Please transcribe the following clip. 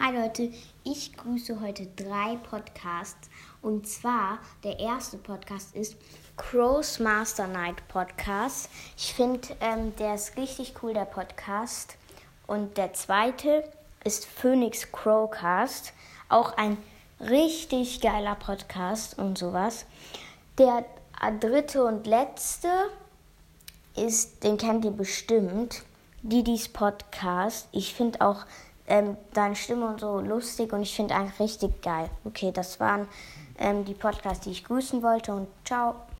Hi Leute, ich grüße heute drei Podcasts. Und zwar, der erste Podcast ist Crow's Master Night Podcast. Ich finde, ähm, der ist richtig cool, der Podcast. Und der zweite ist Phoenix Crowcast. Auch ein richtig geiler Podcast und sowas. Der dritte und letzte ist, den kennt ihr bestimmt, Didis Podcast. Ich finde auch ähm, deine Stimme und so lustig und ich finde eigentlich richtig geil. Okay, das waren ähm, die Podcasts, die ich grüßen wollte und ciao.